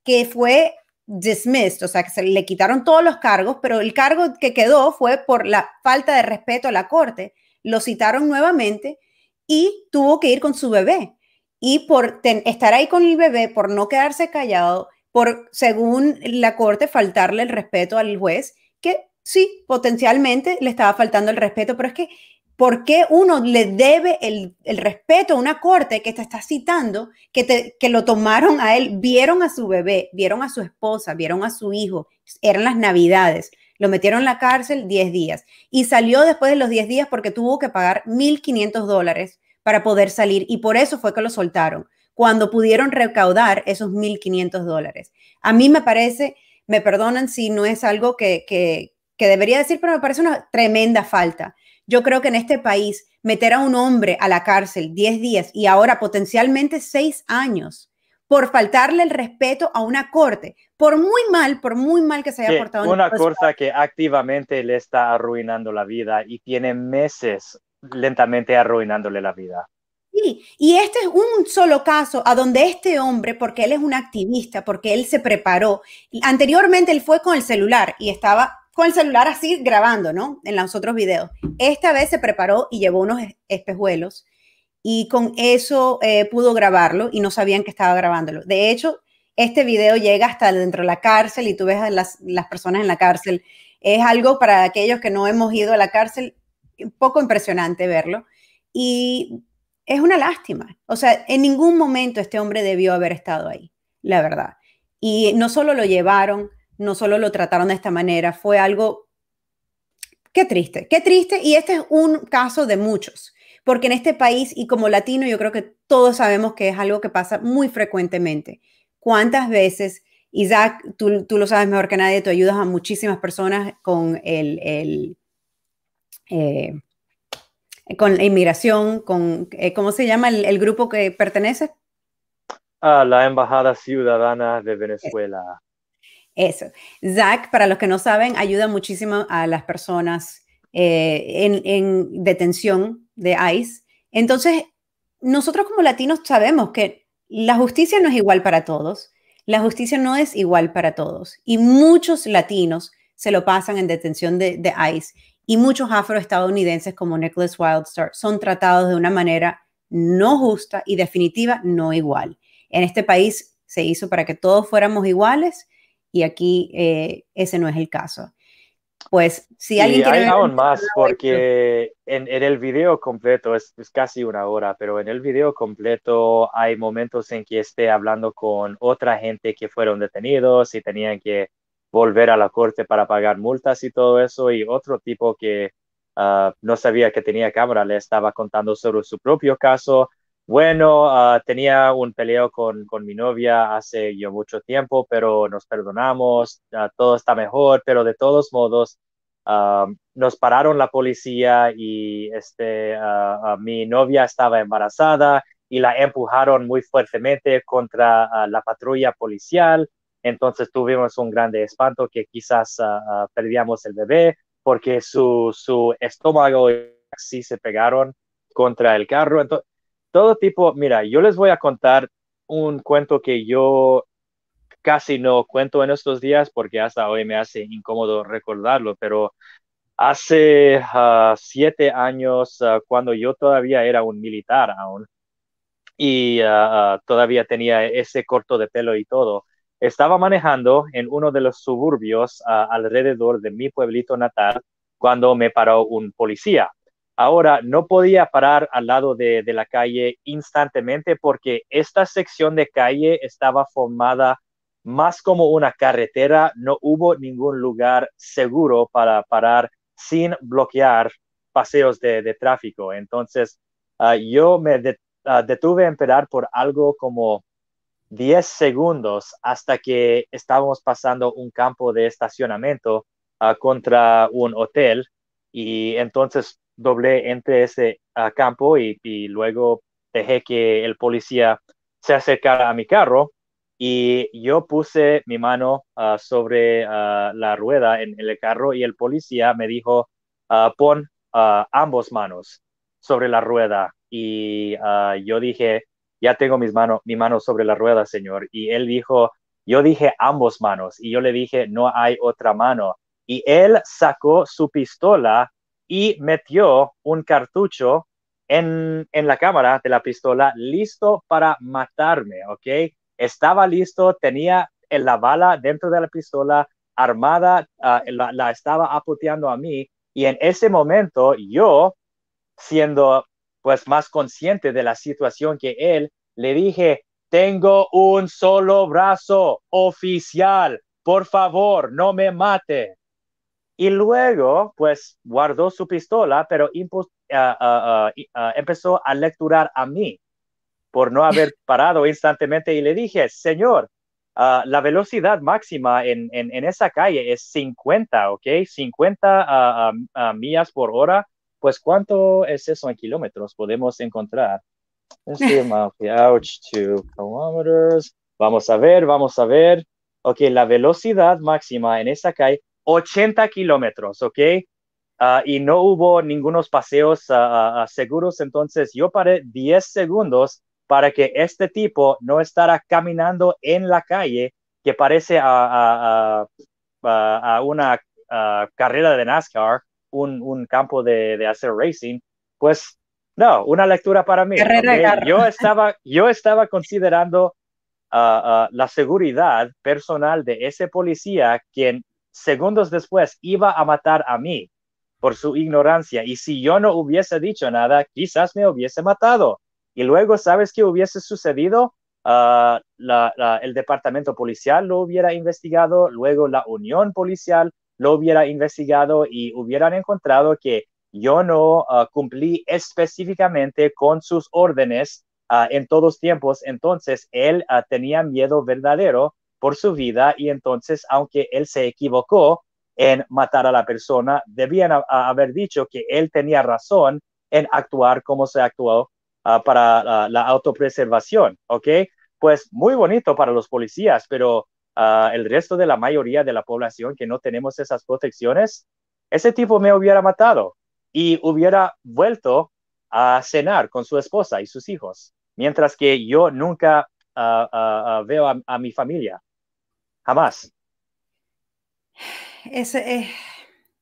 que fue dismissed, o sea, que se le quitaron todos los cargos, pero el cargo que quedó fue por la falta de respeto a la corte. Lo citaron nuevamente y tuvo que ir con su bebé. Y por estar ahí con el bebé, por no quedarse callado, por, según la corte, faltarle el respeto al juez, que sí, potencialmente le estaba faltando el respeto, pero es que, ¿por qué uno le debe el, respeto a una corte que te está citando, que, te, que lo tomaron a él, vieron a su bebé, vieron a su esposa, vieron a su hijo, eran las navidades, lo metieron en la cárcel 10 días y salió después de los 10 días porque tuvo que pagar 1.500 dólares para poder salir y por eso fue que lo soltaron, cuando pudieron recaudar esos 1.500 dólares. A mí me parece, me perdonan si no es algo que, que, que debería decir, pero me parece una tremenda falta. Yo creo que en este país meter a un hombre a la cárcel 10 días y ahora potencialmente 6 años por faltarle el respeto a una corte, por muy mal, por muy mal que se haya portado. Una corte que activamente le está arruinando la vida y tiene meses lentamente arruinándole la vida. Sí, y este es un solo caso a donde este hombre, porque él es un activista, porque él se preparó, anteriormente él fue con el celular y estaba con el celular así grabando, ¿no? En los otros videos. Esta vez se preparó y llevó unos espejuelos y con eso eh, pudo grabarlo y no sabían que estaba grabándolo. De hecho, este video llega hasta dentro de la cárcel y tú ves a las, las personas en la cárcel. Es algo para aquellos que no hemos ido a la cárcel, un poco impresionante verlo. Y es una lástima. O sea, en ningún momento este hombre debió haber estado ahí, la verdad. Y no solo lo llevaron, no solo lo trataron de esta manera, fue algo, qué triste, qué triste. Y este es un caso de muchos porque en este país y como latino yo creo que todos sabemos que es algo que pasa muy frecuentemente. ¿Cuántas veces, Isaac, tú, tú lo sabes mejor que nadie, tú ayudas a muchísimas personas con el, el eh, con la inmigración, con, eh, ¿cómo se llama el, grupo que pertenece? A la Embajada Ciudadana de Venezuela. Eso. Zach, para los que no saben, ayuda muchísimo a las personas eh, en, en, detención de ICE. Entonces, nosotros como latinos sabemos que la justicia no es igual para todos, la justicia no es igual para todos y muchos latinos se lo pasan en detención de, ICE y muchos afroestadounidenses como Nicholas Wildstar son tratados de una manera no justa y definitiva no igual. En este país se hizo para que todos fuéramos iguales y aquí eh, ese no es el caso pues si alguien y hay aún más porque en, el video completo es, casi una hora, pero en el video completo hay momentos en que esté hablando con otra gente que fueron detenidos y tenían que volver a la corte para pagar multas y todo eso y otro tipo que ah, no sabía que tenía cámara le estaba contando sobre su propio caso. Bueno, ah, tenía un peleo con, con, mi novia hace yo mucho tiempo, pero nos perdonamos, todo está mejor, pero de todos modos, nos pararon la policía y este, mi novia estaba embarazada y la empujaron muy fuertemente contra la patrulla policial. Entonces tuvimos un grande espanto que quizás perdíamos el bebé porque su, su estómago sí se pegaron contra el carro. Entonces, todo tipo, mira, yo les voy a contar un cuento que yo casi no cuento en estos días porque hasta hoy me hace incómodo recordarlo, pero hace ah, siete años, ah, cuando yo todavía era un militar aún y ah, todavía tenía ese corto de pelo y todo, estaba manejando en uno de los suburbios alrededor de mi pueblito natal cuando me paró un policía. Ahora, no podía parar al lado de, la calle instantáneamente porque esta sección de calle estaba formada más como una carretera, no hubo ningún lugar seguro para parar sin bloquear paseos de, tráfico. Entonces, ah, yo me ah, detuve a esperar por algo como 10 segundos hasta que estábamos pasando un campo de estacionamiento ah, contra un hotel y entonces doblé entre ese ah, campo y, luego dejé que el policía se acercara a mi carro y yo puse mi mano ah, sobre la rueda en, el carro y el policía me dijo, pon ambos manos sobre la rueda. Y yo dije, ya tengo mis manos, mi mano sobre la rueda, señor. Y él dijo, yo dije ambos manos. Y yo le dije, no hay otra mano. Y él sacó su pistola y metió un cartucho en, en la cámara de la pistola listo para matarme, ¿ok? Estaba listo, tenía la bala dentro de la pistola armada, ah, la, la, estaba aputeando a mí y en ese momento yo, siendo pues más consciente de la situación que él, le dije, tengo un solo brazo oficial, por favor, no me mate. Y luego, pues, guardó su pistola, pero ah, ah, ah, empezó a lecturar a mí por no haber <laughs> parado instantáneamente y le dije, señor, la velocidad máxima en, en, esa calle es 50, ¿ok? 50 millas por hora. Pues, ¿cuánto es eso en kilómetros? Podemos encontrar. <laughs> Vamos a ver, vamos a ver. Ok, la velocidad máxima en esa calle 80 kilómetros, ¿ok? Ah, y no hubo ningunos paseos ah, ah, seguros, entonces yo paré 10 segundos para que este tipo no estará caminando en la calle que parece a, una carrera de NASCAR, un, un campo de, de, hacer racing, pues no, una lectura para mí. Yo, estaba, yo estaba considerando la seguridad personal de ese policía quien segundos después iba a matar a mí por su ignorancia. Y si yo no hubiese dicho nada, quizás me hubiese matado. Y luego, ¿sabes qué hubiese sucedido? Ah, el departamento policial lo hubiera investigado, luego la unión policial lo hubiera investigado y hubieran encontrado que yo no ah, cumplí específicamente con sus órdenes ah, en todos tiempos. Entonces, él tenía miedo verdadero por su vida y entonces, aunque él se equivocó en matar a la persona, debían haber dicho que él tenía razón en actuar como se actuó ah, para la autopreservación, ¿ok? Pues muy bonito para los policías, pero ah, el resto de la mayoría de la población que no tenemos esas protecciones, ese tipo me hubiera matado y hubiera vuelto a cenar con su esposa y sus hijos, mientras que yo nunca ah, veo a mi familia. Jamás.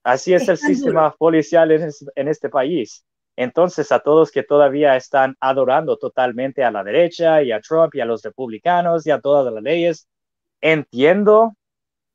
Así es, el sistema policial en, este país. Entonces, a todos que todavía están adorando totalmente a la derecha y a Trump y a los republicanos y a todas las leyes, entiendo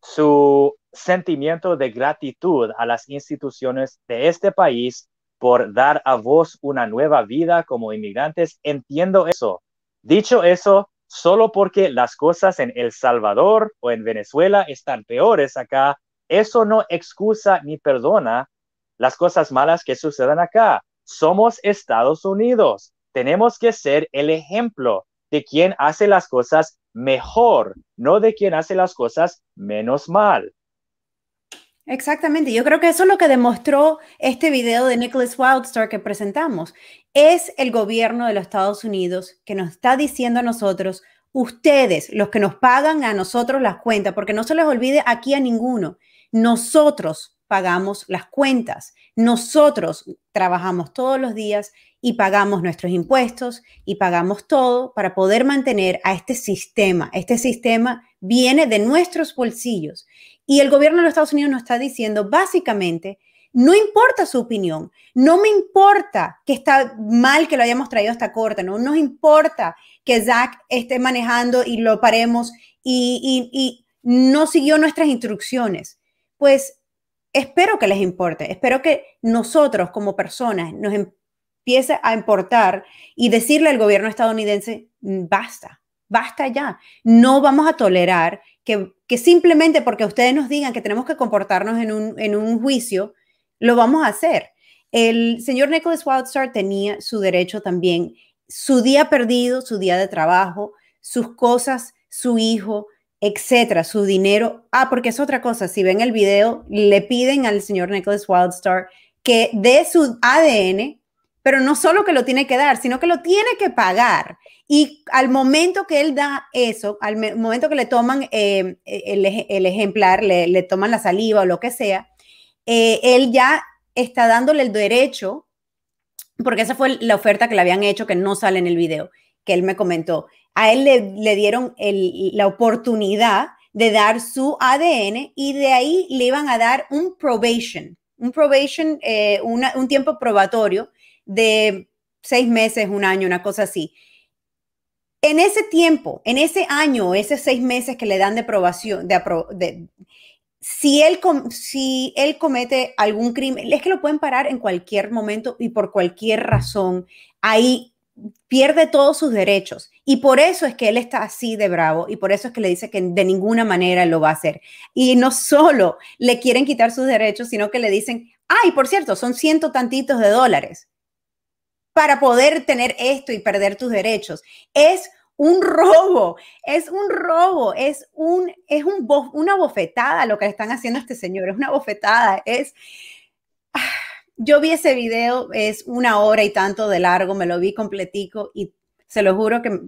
su sentimiento de gratitud a las instituciones de este país por dar a vos una nueva vida como inmigrantes. Entiendo eso. Dicho eso, solo porque las cosas en El Salvador o en Venezuela están peores acá, eso no excusa ni perdona las cosas malas que sucedan acá. Somos Estados Unidos. Tenemos que ser el ejemplo de quien hace las cosas mejor, no de quien hace las cosas menos mal. Exactamente, yo creo que eso es lo que demostró este video de Nicholas Wildstar que presentamos. Es el gobierno de los Estados Unidos que nos está diciendo a nosotros, ustedes, los que nos pagan a nosotros las cuentas, porque no se les olvide aquí a ninguno, nosotros pagamos las cuentas, nosotros trabajamos todos los días y pagamos nuestros impuestos y pagamos todo para poder mantener a este sistema. Este sistema viene de nuestros bolsillos y el gobierno de los Estados Unidos nos está diciendo básicamente, no importa su opinión, no me importa que está mal que lo hayamos traído hasta corte, no nos importa que Zach esté manejando y lo paremos y, y no siguió nuestras instrucciones. Pues espero que les importe, espero que nosotros como personas nos empiece a importar y decirle al gobierno estadounidense, basta, basta ya, no vamos a tolerar que, simplemente porque ustedes nos digan que tenemos que comportarnos en un, juicio, lo vamos a hacer. El señor Nicholas Wildstar tenía su derecho también, su día perdido, su día de trabajo, sus cosas, su hijo, etcétera, su dinero. Ah, porque es otra cosa. Si ven el video, le piden al señor Nicholas Wildstar que dé su ADN, pero no solo que lo tiene que dar, sino que lo tiene que pagar. Y al momento que él da eso, al momento que le toman eh, el, ejemplar, le, toman la saliva o lo que sea, eh, él ya está dándole el derecho, porque esa fue la oferta que le habían hecho que no sale en el video, que él me comentó. A él le, dieron la oportunidad de dar su ADN y de ahí le iban a dar un probation, un probation, eh, un tiempo probatorio de seis meses, un año, una cosa así. En ese tiempo, en ese año, esos seis meses que le dan de aprobación, de, si, él, si él comete algún crimen, es que lo pueden parar en cualquier momento y por cualquier razón. Ahí pierde todos sus derechos. Y por eso es que él está así de bravo y por eso es que le dice que de ninguna manera lo va a hacer. Y no solo le quieren quitar sus derechos, sino que le dicen, ay, por cierto, son ciento tantitos de dólares para poder tener esto y perder tus derechos. Es un robo, es un robo, es, un, es un una bofetada lo que le están haciendo este señor, es una bofetada, es... Yo vi ese video, es una hora y tanto de largo, me lo vi completico y se lo juro que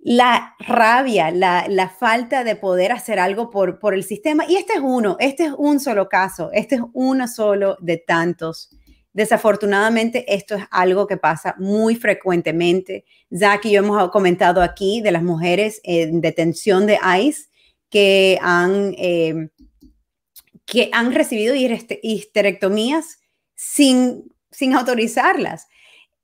la rabia, la, la, falta de poder hacer algo por, por el sistema, y este es uno, este es un solo caso, este es uno solo de tantos Desafortunadamente, esto es algo que pasa muy frecuentemente. Zach y yo hemos comentado aquí de las mujeres en detención de ICE que han, eh, que han recibido histerectomías sin, sin autorizarlas.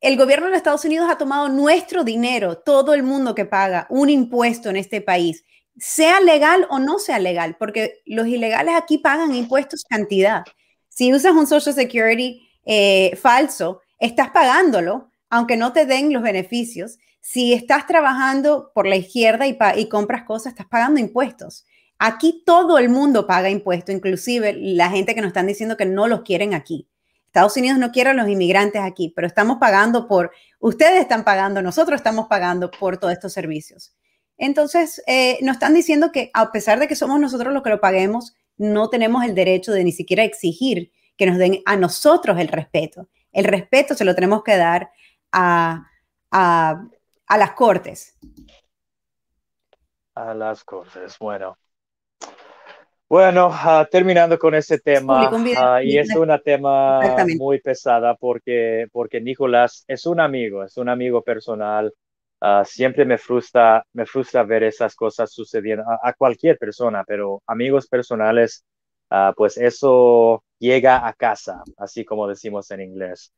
El gobierno de Estados Unidos ha tomado nuestro dinero, todo el mundo que paga un impuesto en este país, sea legal o no sea legal, porque los ilegales aquí pagan impuestos cantidad. Si usas un Social Security eh, falso, estás pagándolo, aunque no te den los beneficios. Si estás trabajando por la izquierda y, y compras cosas, estás pagando impuestos. Aquí todo el mundo paga impuestos, inclusive la gente que nos están diciendo que no los quieren aquí. Estados Unidos no quiere a los inmigrantes aquí, pero estamos pagando por, ustedes están pagando, nosotros estamos pagando por todos estos servicios. Entonces, eh, nos están diciendo que a pesar de que somos nosotros los que lo paguemos, no tenemos el derecho de ni siquiera exigir que nos den a nosotros el respeto. El respeto se lo tenemos que dar a, a, las cortes. A las cortes, bueno. Bueno, ah, terminando con ese tema, uh, y es un tema muy pesada porque, porque Nicolás es un amigo, es un amigo personal. Uh, siempre me frustra, me frustra ver esas cosas sucediendo a, a cualquier persona, pero amigos personales, pues eso llega a casa, así como decimos en inglés.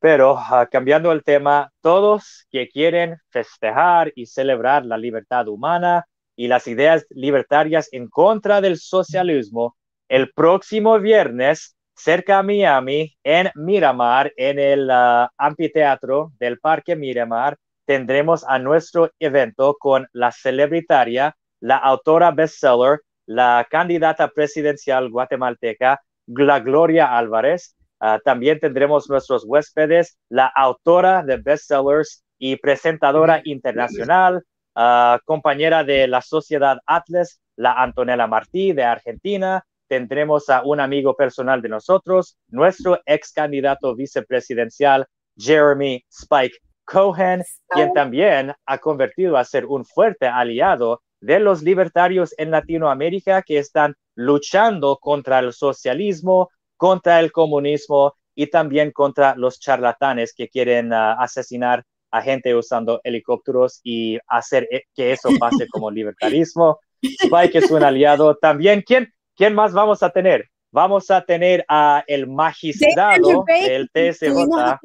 Pero ah, cambiando el tema, todos que quieren festejar y celebrar la libertad humana y las ideas libertarias en contra del socialismo, el próximo viernes cerca a Miami, en Miramar, en el uh, anfiteatro del Parque Miramar, tendremos a nuestro evento con la celebritaria, la autora bestseller, la candidata presidencial guatemalteca, la Gloria Álvarez. Ah, también tendremos nuestros huéspedes, la autora de bestsellers y presentadora internacional, ah, compañera de la Sociedad Atlas, la Antonella Martí de Argentina. Tendremos a un amigo personal de nosotros, nuestro ex candidato vicepresidencial, Jeremy Spike Cohen, quien también ha convertido a ser un fuerte aliado de los libertarios en Latinoamérica que están luchando contra el socialismo, contra el comunismo y también contra los charlatanes que quieren ah, asesinar a gente usando helicópteros y hacer e, que eso pase <laughs> como libertarismo. Spike es un aliado también. ¿Quién, quién más vamos a tener? Vamos a tener a el magistrado del TSJ.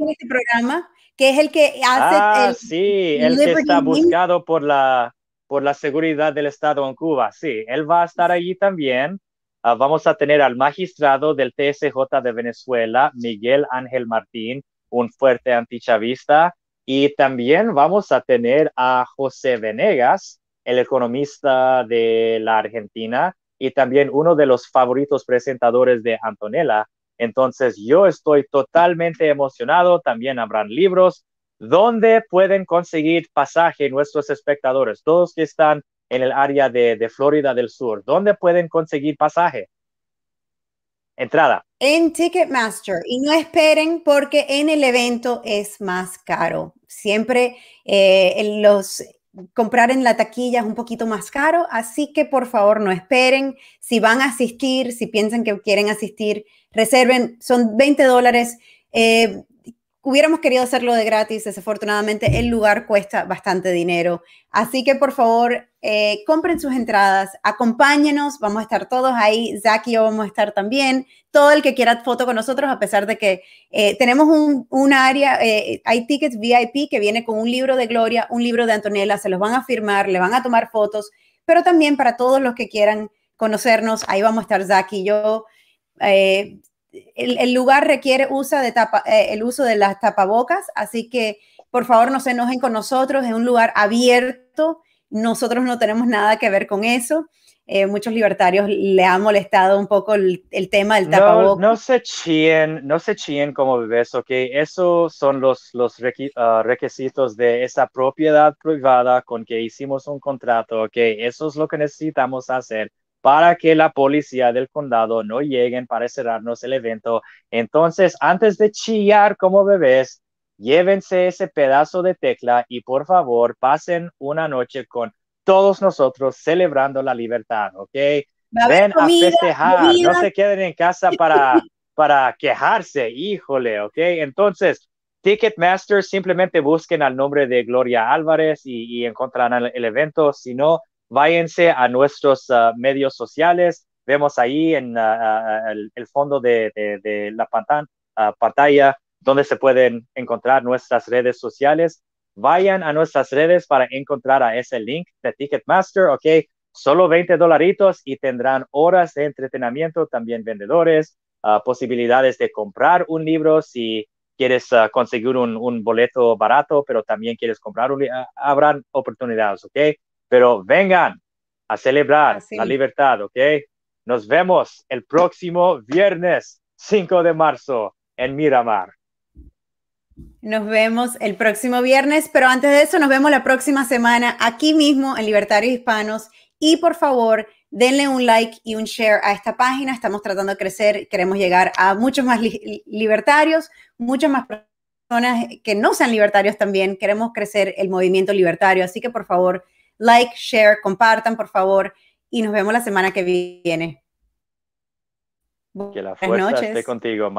Este programa, que es el que hace ah, sí, el que está buscado por la por la seguridad del Estado en Cuba. Sí, él va a estar allí también. Ah, vamos a tener al magistrado del TSJ de Venezuela, Miguel Ángel Martín, un fuerte antichavista. Y también vamos a tener a José Venegas, el economista de la Argentina y también uno de los favoritos presentadores de Antonella. Entonces yo estoy totalmente emocionado. También habrán libros, ¿Dónde pueden conseguir pasaje nuestros espectadores, todos que están en el área de, Florida del Sur? ¿Dónde pueden conseguir pasaje? Entrada. En Ticketmaster. Y no esperen porque en el evento es más caro. Siempre eh, los comprar en la taquilla es un poquito más caro, así que por favor no esperen. Si van a asistir, si piensan que quieren asistir, reserven, son 20 dólares. Eh, hubiéramos querido hacerlo de gratis, desafortunadamente el lugar cuesta bastante dinero. Así que por favor, eh, compren sus entradas, acompáñenos, vamos a estar todos ahí, Zach y yo vamos a estar también, todo el que quiera foto con nosotros, a pesar de que eh, tenemos un, área, eh, hay tickets VIP que viene con un libro de Gloria, un libro de Antonella, se los van a firmar, le van a tomar fotos, pero también para todos los que quieran conocernos, ahí vamos a estar Zach y yo el, lugar requiere uso de tapa, eh, el uso de las tapabocas, así que por favor no se enojen con nosotros, es un lugar abierto, nosotros no tenemos nada que ver con eso. Eh, muchos libertarios le ha molestado un poco el, tema del tapabocas. No, se chien, no se chien como bebés, ok. Esos son los, los ah, requisitos de esa propiedad privada con que hicimos un contrato, ok. Eso es lo que necesitamos hacer para que la policía del condado no lleguen para cerrarnos el evento. Entonces, antes de chillar como bebés, llévense ese pedazo de tecla y por favor pasen una noche con todos nosotros celebrando la libertad, ¿ok? Ven a festejar, no se queden en casa para, para quejarse, híjole, ¿ok? Entonces, Ticketmaster, simplemente busquen al nombre de Gloria Álvarez y, y encontrarán el evento. Si no, váyanse a nuestros ah, medios sociales. Vemos ahí en ah, ah, el, fondo de, la pantalla, donde se pueden encontrar nuestras redes sociales. Vayan a nuestras redes para encontrar a ese link de Ticketmaster, ¿ok? Solo 20 dolaritos y tendrán horas de entretenimiento, también vendedores, posibilidades de comprar un libro si quieres conseguir un, boleto barato, pero también quieres comprar un habrán oportunidades, ¿ok? Pero vengan a celebrar la libertad, ¿ok? Nos vemos el próximo viernes 5 de marzo en Miramar. Nos vemos el próximo viernes, pero antes de eso nos vemos la próxima semana aquí mismo en Libertarios Hispanos y por favor denle un like y un share a esta página. Estamos tratando de crecer, queremos llegar a muchos más libertarios, muchas más personas que no sean libertarios también. Queremos crecer el movimiento libertario, así que por favor like, share, compartan, por favor, y nos vemos la semana que viene. Que la fuerza esté contigo.